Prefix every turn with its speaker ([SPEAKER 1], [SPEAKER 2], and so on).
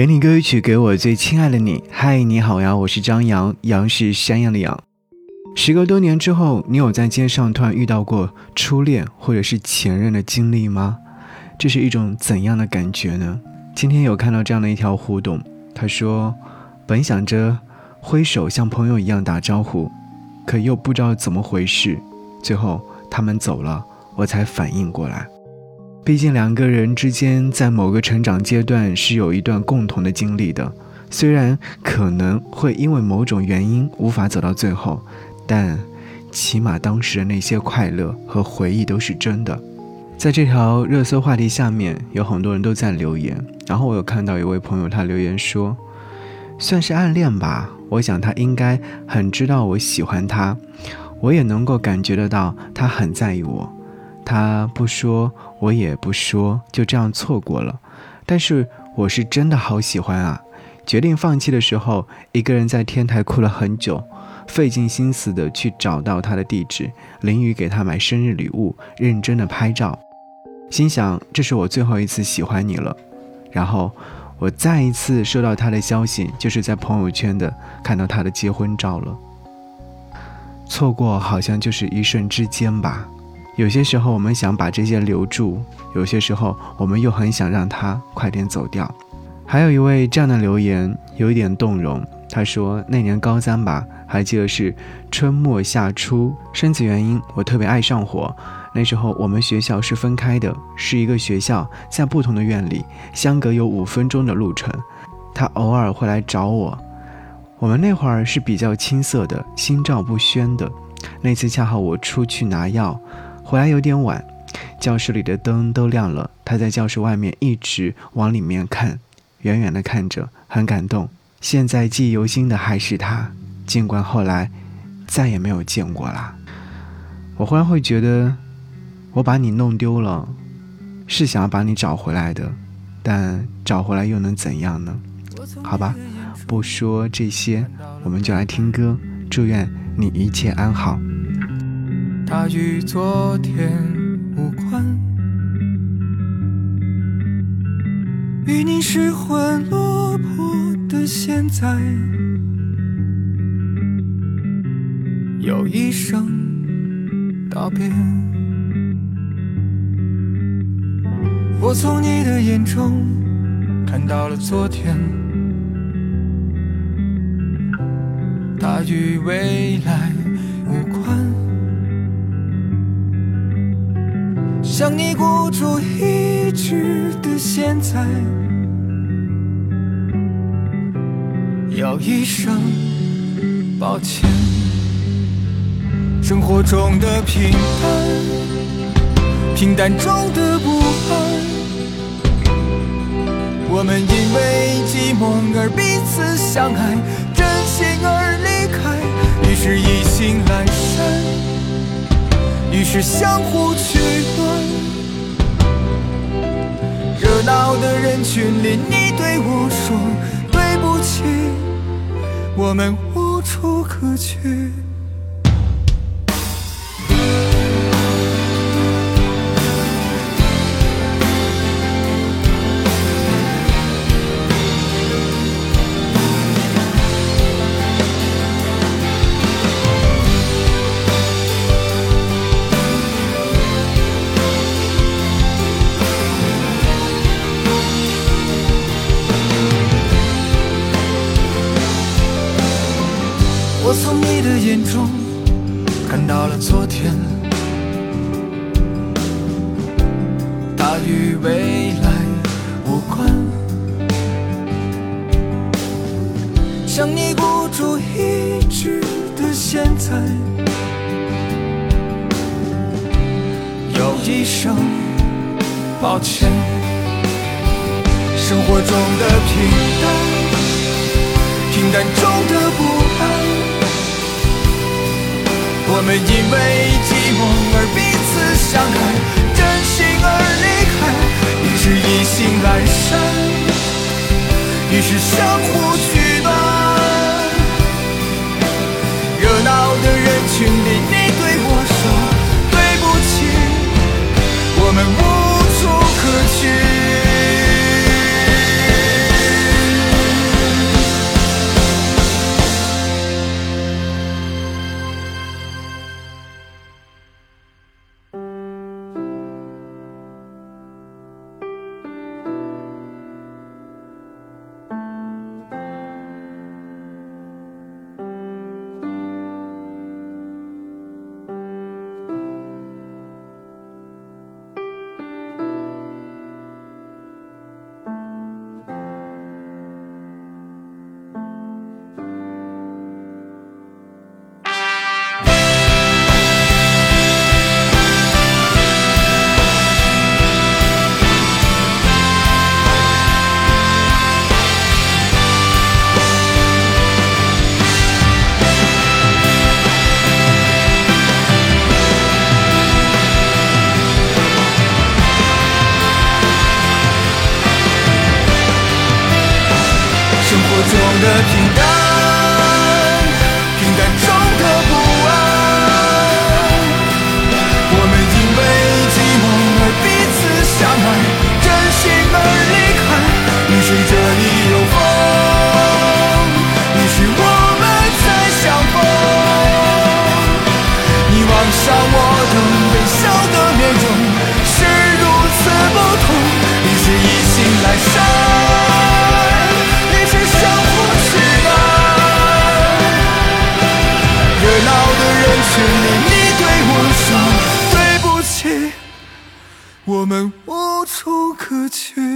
[SPEAKER 1] 给你歌曲，给我最亲爱的你。嗨，你好呀，我是张扬，杨是山羊的羊。时隔多年之后，你有在街上突然遇到过初恋或者是前任的经历吗？这是一种怎样的感觉呢？今天有看到这样的一条互动，他说：“本想着挥手像朋友一样打招呼，可又不知道怎么回事，最后他们走了，我才反应过来。”毕竟两个人之间在某个成长阶段是有一段共同的经历的，虽然可能会因为某种原因无法走到最后，但起码当时的那些快乐和回忆都是真的。在这条热搜话题下面，有很多人都在留言，然后我有看到一位朋友他留言说，算是暗恋吧，我想他应该很知道我喜欢他，我也能够感觉得到他很在意我。他不说，我也不说，就这样错过了。但是我是真的好喜欢啊！决定放弃的时候，一个人在天台哭了很久，费尽心思的去找到他的地址，淋雨给他买生日礼物，认真的拍照，心想这是我最后一次喜欢你了。然后我再一次收到他的消息，就是在朋友圈的看到他的结婚照了。错过好像就是一瞬之间吧。有些时候我们想把这些留住，有些时候我们又很想让它快点走掉。还有一位这样的留言有一点动容，他说那年高三吧，还记得是春末夏初，生子原因我特别爱上火。那时候我们学校是分开的，是一个学校在不同的院里，相隔有五分钟的路程。他偶尔会来找我，我们那会儿是比较青涩的，心照不宣的。那次恰好我出去拿药。回来有点晚，教室里的灯都亮了。他在教室外面一直往里面看，远远的看着，很感动。现在记忆犹新的还是他，尽管后来再也没有见过啦。我忽然会觉得，我把你弄丢了，是想要把你找回来的，但找回来又能怎样呢？好吧，不说这些，我们就来听歌。祝愿你一切安好。
[SPEAKER 2] 它与昨天无关，与你失魂落魄的现在有一声道别。我从你的眼中看到了昨天，它与未来无关。向你孤注一掷的现在，要一声抱歉。生活中的平淡，平淡中的不安，我们因为寂寞而彼此相爱，真心而离开，于是意兴阑珊。于是相互取群里，你对我说对不起，我们无处可去。我从你的眼中看到了昨天，它与未来无关。向你孤注一掷的现在，有一声抱歉。生活中的平淡，平淡中的不们因为寂寞而彼此相爱，真心而离开，于是意兴阑珊，于是相互中的平淡，我们无处可去。